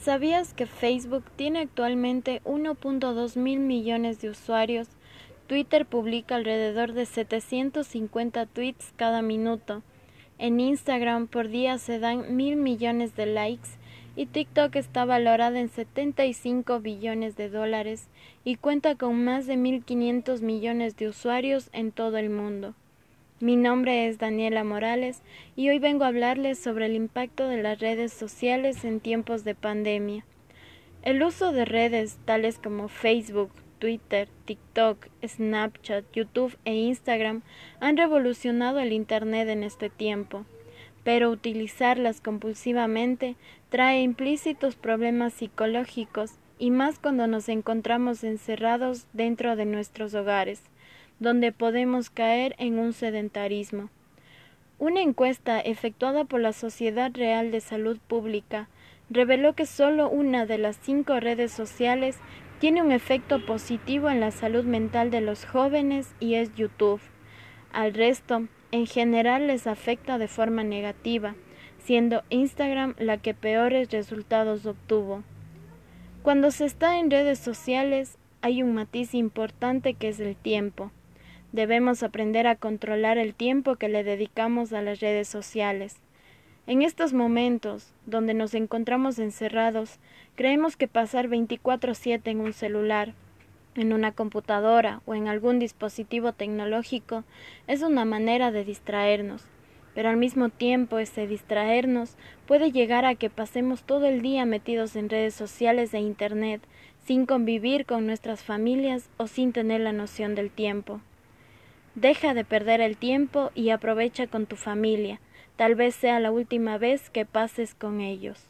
¿Sabías que Facebook tiene actualmente 1.2 mil millones de usuarios? Twitter publica alrededor de 750 tweets cada minuto. En Instagram por día se dan mil millones de likes y TikTok está valorada en 75 billones de dólares y cuenta con más de 1.500 millones de usuarios en todo el mundo. Mi nombre es Daniela Morales y hoy vengo a hablarles sobre el impacto de las redes sociales en tiempos de pandemia. El uso de redes tales como Facebook, Twitter, TikTok, Snapchat, YouTube e Instagram han revolucionado el Internet en este tiempo, pero utilizarlas compulsivamente trae implícitos problemas psicológicos y más cuando nos encontramos encerrados dentro de nuestros hogares donde podemos caer en un sedentarismo. Una encuesta efectuada por la Sociedad Real de Salud Pública reveló que solo una de las cinco redes sociales tiene un efecto positivo en la salud mental de los jóvenes y es YouTube. Al resto, en general les afecta de forma negativa, siendo Instagram la que peores resultados obtuvo. Cuando se está en redes sociales hay un matiz importante que es el tiempo. Debemos aprender a controlar el tiempo que le dedicamos a las redes sociales. En estos momentos, donde nos encontramos encerrados, creemos que pasar 24/7 en un celular, en una computadora o en algún dispositivo tecnológico es una manera de distraernos, pero al mismo tiempo ese distraernos puede llegar a que pasemos todo el día metidos en redes sociales e Internet, sin convivir con nuestras familias o sin tener la noción del tiempo. Deja de perder el tiempo y aprovecha con tu familia. Tal vez sea la última vez que pases con ellos.